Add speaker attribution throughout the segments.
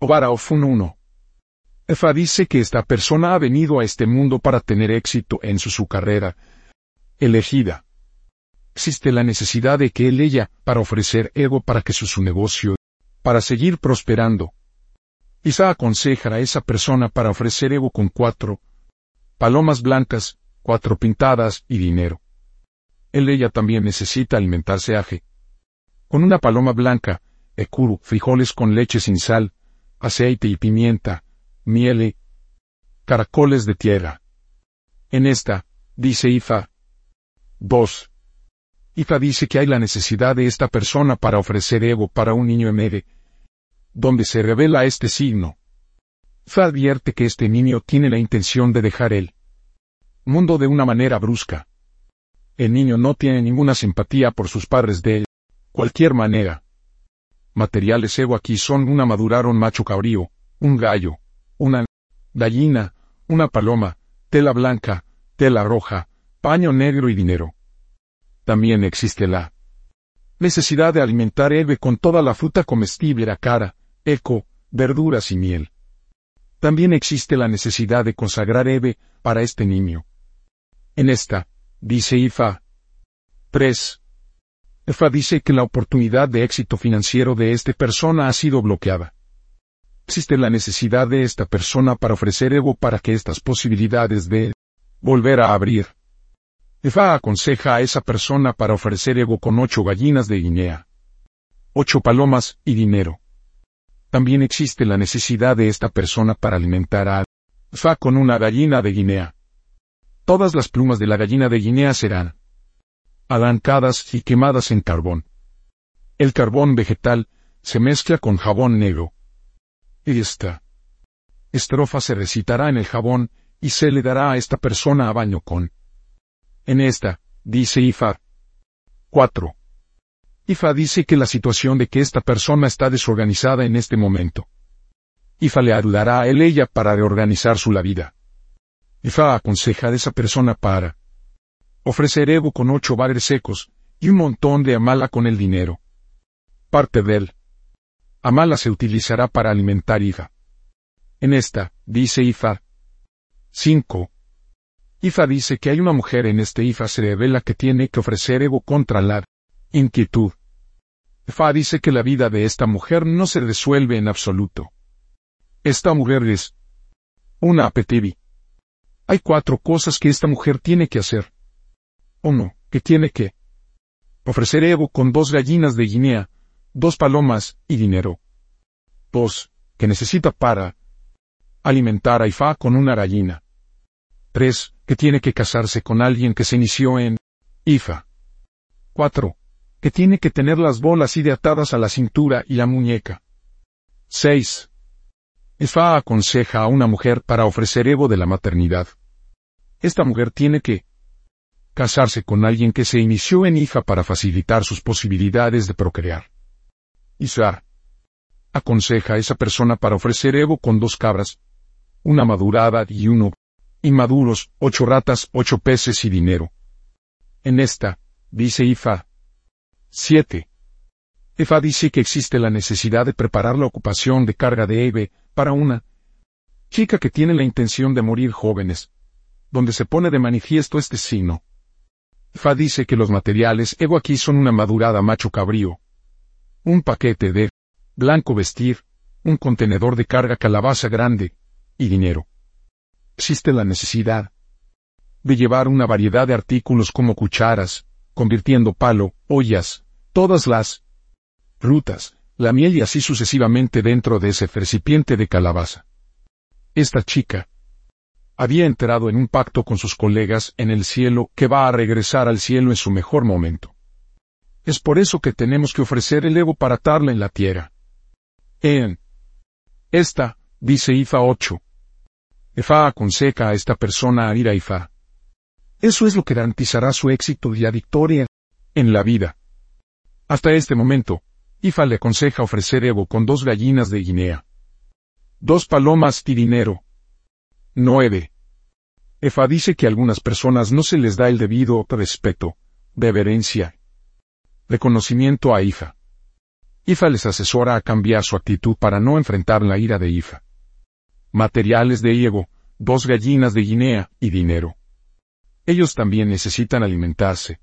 Speaker 1: Obaraofun 1. Efa dice que esta persona ha venido a este mundo para tener éxito en su, su carrera elegida. Existe la necesidad de que él ella para ofrecer ego para que su, su negocio, para seguir prosperando. Isa aconseja a esa persona para ofrecer ego con cuatro palomas blancas, cuatro pintadas y dinero. Él ella también necesita alimentarse aje. Con una paloma blanca, ekuru, frijoles con leche sin sal, aceite y pimienta, miel caracoles de tierra. En esta, dice Ifa. 2. Ifa dice que hay la necesidad de esta persona para ofrecer ego para un niño emere, donde se revela este signo. Ifa advierte que este niño tiene la intención de dejar el mundo de una manera brusca. El niño no tiene ninguna simpatía por sus padres de cualquier manera. Materiales ego aquí son una madurar un macho cabrío, un gallo, una gallina, una paloma, tela blanca, tela roja, paño negro y dinero. También existe la necesidad de alimentar Eve con toda la fruta comestible, la cara, eco, verduras y miel. También existe la necesidad de consagrar Eve para este niño. En esta, dice Ifa. 3. Ifa dice que la oportunidad de éxito financiero de esta persona ha sido bloqueada existe la necesidad de esta persona para ofrecer ego para que estas posibilidades de volver a abrir. Efa aconseja a esa persona para ofrecer ego con ocho gallinas de Guinea, ocho palomas y dinero. También existe la necesidad de esta persona para alimentar a Fa con una gallina de Guinea. Todas las plumas de la gallina de Guinea serán arrancadas y quemadas en carbón. El carbón vegetal se mezcla con jabón negro esta estrofa se recitará en el jabón, y se le dará a esta persona a baño con. En esta, dice Ifa. 4. Ifa dice que la situación de que esta persona está desorganizada en este momento. Ifa le ayudará a él ella para reorganizar su la vida. Ifa aconseja a esa persona para ofrecer ego con ocho bares secos, y un montón de amala con el dinero. Parte de él. Amala se utilizará para alimentar Ifa. En esta, dice Ifa. 5. Ifa dice que hay una mujer en este Ifa se revela que tiene que ofrecer ego contra la inquietud. Ifa dice que la vida de esta mujer no se resuelve en absoluto. Esta mujer es una apetivi. Hay cuatro cosas que esta mujer tiene que hacer. Uno, que tiene que ofrecer ego con dos gallinas de Guinea, dos palomas y dinero. Dos, que necesita para alimentar a Ifa con una gallina. Tres, que tiene que casarse con alguien que se inició en Ifa. Cuatro, que tiene que tener las bolas y de atadas a la cintura y la muñeca. Seis. Ifa aconseja a una mujer para ofrecer Evo de la maternidad. Esta mujer tiene que casarse con alguien que se inició en Ifa para facilitar sus posibilidades de procrear. Isa. Aconseja a esa persona para ofrecer Evo con dos cabras, una madurada y uno inmaduros, ocho ratas, ocho peces y dinero. En esta, dice Ifa. 7. Ifa dice que existe la necesidad de preparar la ocupación de carga de Eve para una chica que tiene la intención de morir jóvenes, donde se pone de manifiesto este signo. Ifa dice que los materiales Evo aquí son una madurada macho cabrío, un paquete de blanco vestir, un contenedor de carga calabaza grande, y dinero. Existe la necesidad de llevar una variedad de artículos como cucharas, convirtiendo palo, ollas, todas las rutas, la miel y así sucesivamente dentro de ese recipiente de calabaza. Esta chica había enterado en un pacto con sus colegas en el cielo que va a regresar al cielo en su mejor momento. Es por eso que tenemos que ofrecer el ego para atarla en la tierra. En esta, dice Ifa 8. Ifa aconseja a esta persona a ir a Ifa. Eso es lo que garantizará su éxito y la victoria en la vida. Hasta este momento, Ifa le aconseja ofrecer ego con dos gallinas de Guinea. Dos palomas y dinero. 9. Efa dice que a algunas personas no se les da el debido respeto, deberencia reconocimiento a hija. IFA les asesora a cambiar su actitud para no enfrentar la ira de IFA. Materiales de Iego, dos gallinas de Guinea y dinero. Ellos también necesitan alimentarse.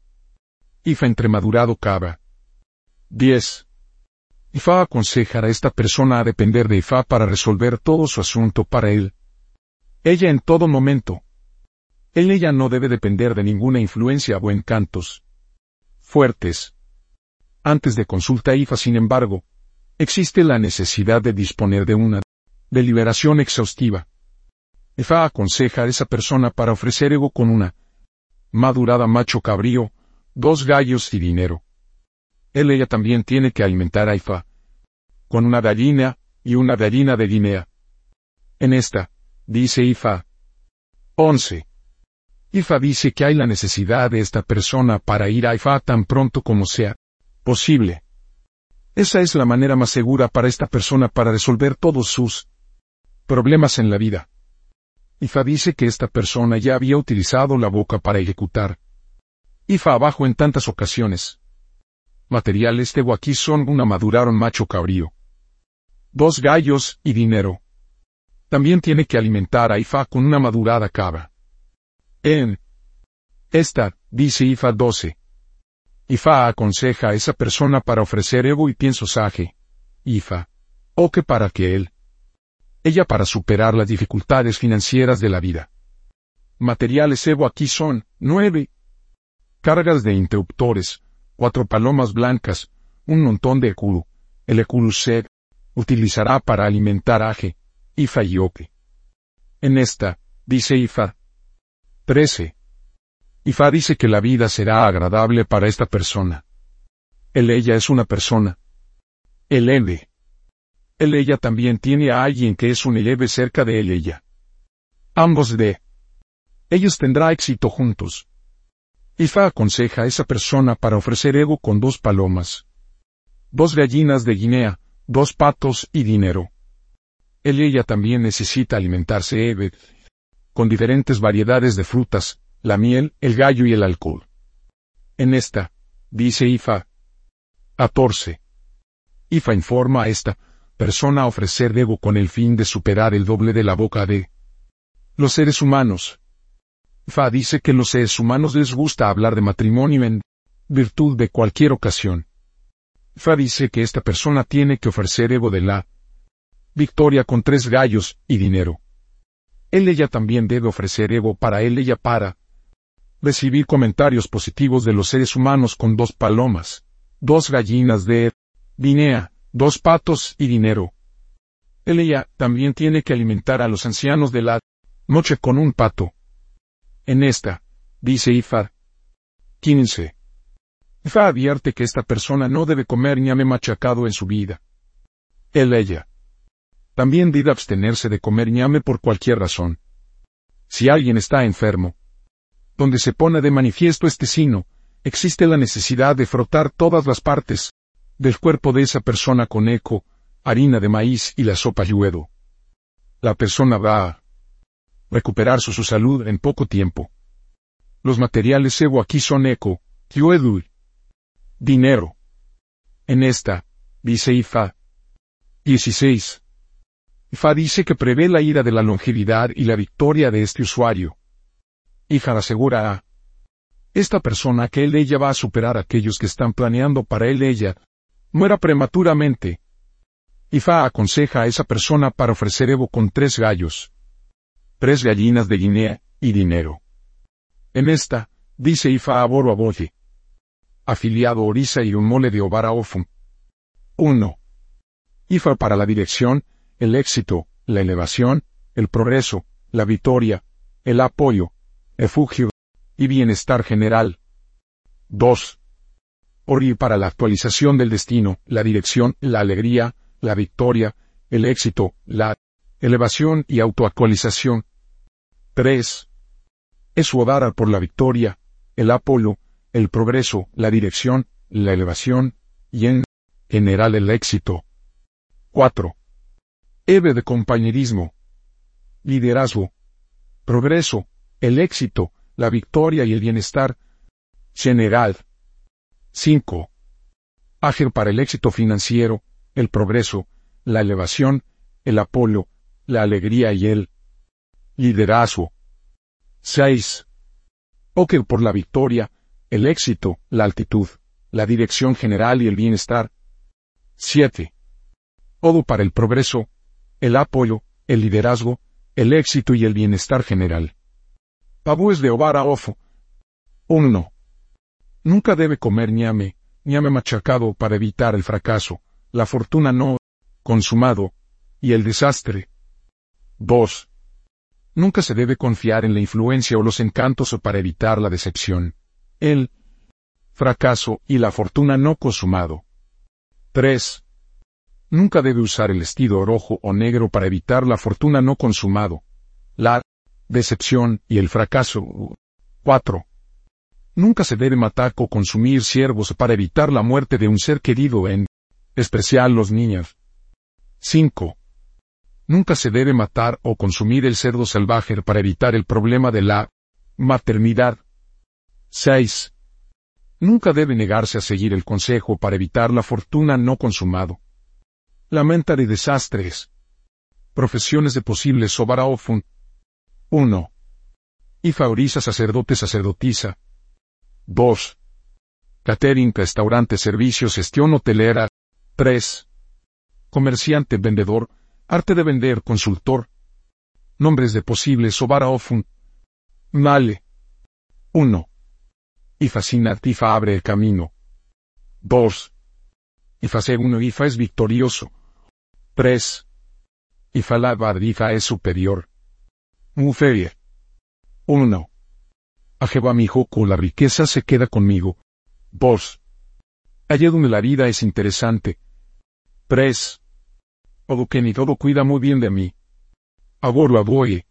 Speaker 1: IFA entremadurado cava. 10. IFA aconseja a esta persona a depender de IFA para resolver todo su asunto para él. Ella en todo momento. Él ella no debe depender de ninguna influencia o encantos. Fuertes. Antes de consulta IFA, sin embargo, existe la necesidad de disponer de una deliberación exhaustiva. IFA aconseja a esa persona para ofrecer ego con una madurada macho cabrío, dos gallos y dinero. Él ella también tiene que alimentar a Ifa. Con una gallina y una gallina de Guinea. En esta, dice Ifa. 11. Ifa dice que hay la necesidad de esta persona para ir a Ifa tan pronto como sea posible. Esa es la manera más segura para esta persona para resolver todos sus problemas en la vida. Ifa dice que esta persona ya había utilizado la boca para ejecutar IFA abajo en tantas ocasiones. Materiales de aquí son una maduraron macho cabrío. Dos gallos y dinero. También tiene que alimentar a Ifa con una madurada cabra. En esta, dice Ifa 12. Ifa aconseja a esa persona para ofrecer ego y pienso saje. Ifa. O que para que él. Ella para superar las dificultades financieras de la vida. Materiales Evo aquí son, nueve, cargas de interruptores, cuatro palomas blancas, un montón de Ekuru. El Ekuru se utilizará para alimentar Aje, Ifa y Oke. En esta, dice Ifa. 13. Ifa dice que la vida será agradable para esta persona. El ella es una persona. El Eve. El ella también tiene a alguien que es un eleve cerca de él ella. Ambos de ellos tendrá éxito juntos. Ifa aconseja a esa persona para ofrecer ego con dos palomas, dos gallinas de Guinea, dos patos y dinero. Él y ella también necesita alimentarse Eve, con diferentes variedades de frutas, la miel, el gallo y el alcohol. En esta, dice Ifa. 14. Ifa informa a esta persona a ofrecer ego con el fin de superar el doble de la boca de los seres humanos, Fa dice que los seres humanos les gusta hablar de matrimonio en virtud de cualquier ocasión. Fa dice que esta persona tiene que ofrecer ego de la victoria con tres gallos y dinero. Él ella también debe ofrecer ego para él ella para recibir comentarios positivos de los seres humanos con dos palomas, dos gallinas de Guinea, dos patos y dinero. Él ella también tiene que alimentar a los ancianos de la noche con un pato, en esta, dice Ifa. 15. Ifa advierte que esta persona no debe comer ñame machacado en su vida. Él ella. También debe abstenerse de comer ñame por cualquier razón. Si alguien está enfermo, donde se pone de manifiesto este sino, existe la necesidad de frotar todas las partes del cuerpo de esa persona con eco, harina de maíz y la sopa yuedo. La persona va a recuperar su, salud en poco tiempo. Los materiales Evo aquí son eco, yuedu, dinero. En esta, dice Ifa. 16. Ifa dice que prevé la ira de la longevidad y la victoria de este usuario. Ifa asegura a esta persona que él ella va a superar a aquellos que están planeando para él ella muera prematuramente. Ifa aconseja a esa persona para ofrecer Evo con tres gallos tres gallinas de Guinea, y dinero. En esta, dice Ifa Aboro Aboye. Afiliado Orisa y un mole de Obara Ofun. 1. IFA para la dirección, el éxito, la elevación, el progreso, la victoria, el apoyo, refugio y bienestar general. 2. ORI para la actualización del destino, la dirección, la alegría, la victoria, el éxito, la elevación y autoactualización. 3. Es su por la victoria, el Apolo, el progreso, la dirección, la elevación, y en general el éxito. 4. Eve de compañerismo, liderazgo, progreso, el éxito, la victoria y el bienestar general. 5. Áger para el éxito financiero, el progreso, la elevación, el apolo, la alegría y el liderazgo. 6. Oker por la victoria, el éxito, la altitud, la dirección general y el bienestar. 7. Odo para el progreso, el apoyo, el liderazgo, el éxito y el bienestar general. Tabúes de Obara Ofo. 1. Nunca debe comer ñame, ñame machacado para evitar el fracaso, la fortuna no consumado y el desastre. 2. Nunca se debe confiar en la influencia o los encantos o para evitar la decepción, el fracaso y la fortuna no consumado. 3. Nunca debe usar el vestido rojo o negro para evitar la fortuna no consumado, la decepción y el fracaso. 4. Nunca se debe matar o consumir siervos para evitar la muerte de un ser querido en especial los niños. 5. Nunca se debe matar o consumir el cerdo salvaje para evitar el problema de la maternidad. 6. Nunca debe negarse a seguir el consejo para evitar la fortuna no consumado. Lamenta de desastres. Profesiones de posibles Sobaraofun. 1. Y favoriza sacerdote sacerdotisa. 2. Catering, restaurante, servicios, gestión hotelera. 3. Comerciante, vendedor, arte de vender, consultor. Nombres de posibles Sobara Ofun. Male. 1. Ifa sin Tifa abre el camino. 2. Ifa segundo Ifa es victorioso. 3. Ifa la Ifa es superior. Muferie. 1. A Jehová mi hijo, con la riqueza se queda conmigo. 2. Allí donde la vida es interesante. 3. Todo que ni todo cuida muy bien de mí. Agor la voy.